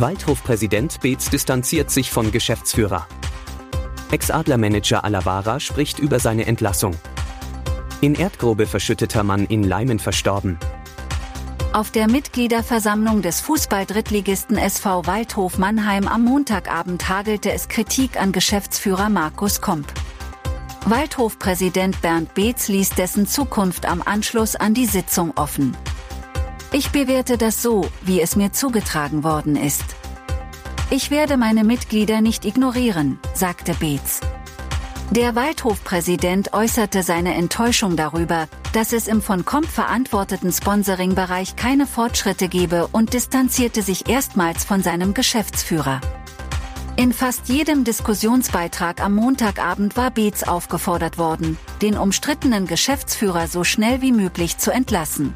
Waldhofpräsident Beetz distanziert sich von Geschäftsführer. Ex-Adler-Manager Alavara spricht über seine Entlassung. In Erdgrube verschütteter Mann in Leimen verstorben. Auf der Mitgliederversammlung des Fußball-Drittligisten SV Waldhof Mannheim am Montagabend hagelte es Kritik an Geschäftsführer Markus Komp. Waldhofpräsident Bernd Beetz ließ dessen Zukunft am Anschluss an die Sitzung offen. Ich bewerte das so, wie es mir zugetragen worden ist. Ich werde meine Mitglieder nicht ignorieren, sagte Beetz. Der Waldhofpräsident äußerte seine Enttäuschung darüber, dass es im von Komp verantworteten Sponsoring-Bereich keine Fortschritte gebe und distanzierte sich erstmals von seinem Geschäftsführer. In fast jedem Diskussionsbeitrag am Montagabend war Beetz aufgefordert worden, den umstrittenen Geschäftsführer so schnell wie möglich zu entlassen.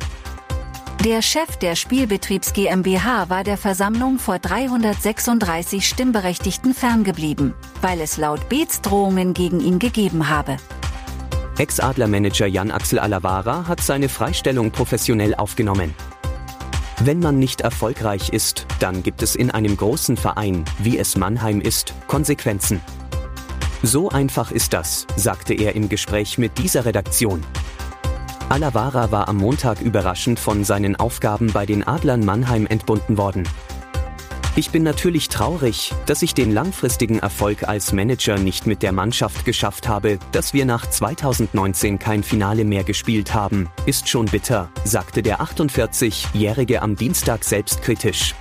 Der Chef der Spielbetriebs GmbH war der Versammlung vor 336 Stimmberechtigten ferngeblieben, weil es laut Beetz Drohungen gegen ihn gegeben habe. Ex-Adler-Manager Jan-Axel Alavara hat seine Freistellung professionell aufgenommen. Wenn man nicht erfolgreich ist, dann gibt es in einem großen Verein, wie es Mannheim ist, Konsequenzen. So einfach ist das, sagte er im Gespräch mit dieser Redaktion. Alavara war am Montag überraschend von seinen Aufgaben bei den Adlern Mannheim entbunden worden. Ich bin natürlich traurig, dass ich den langfristigen Erfolg als Manager nicht mit der Mannschaft geschafft habe, dass wir nach 2019 kein Finale mehr gespielt haben, ist schon bitter, sagte der 48-Jährige am Dienstag selbstkritisch.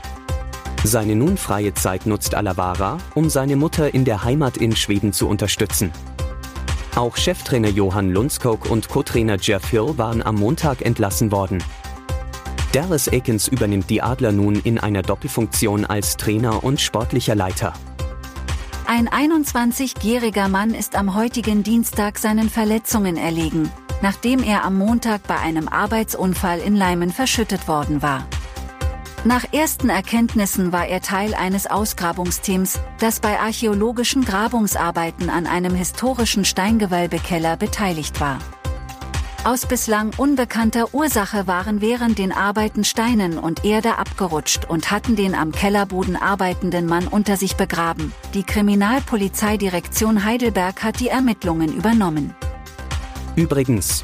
Seine nun freie Zeit nutzt Alavara, um seine Mutter in der Heimat in Schweden zu unterstützen. Auch Cheftrainer Johann Lundskog und Co-Trainer Jeff Hill waren am Montag entlassen worden. Dallas Aikens übernimmt die Adler nun in einer Doppelfunktion als Trainer und sportlicher Leiter. Ein 21-jähriger Mann ist am heutigen Dienstag seinen Verletzungen erlegen, nachdem er am Montag bei einem Arbeitsunfall in Leimen verschüttet worden war. Nach ersten Erkenntnissen war er Teil eines Ausgrabungsteams, das bei archäologischen Grabungsarbeiten an einem historischen Steingewölbekeller beteiligt war. Aus bislang unbekannter Ursache waren während den Arbeiten Steinen und Erde abgerutscht und hatten den am Kellerboden arbeitenden Mann unter sich begraben. Die Kriminalpolizeidirektion Heidelberg hat die Ermittlungen übernommen. Übrigens,